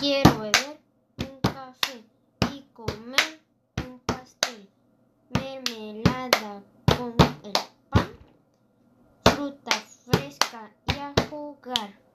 Quiero beber un café y comer un pastel, mermelada con el pan, fruta fresca y a jugar.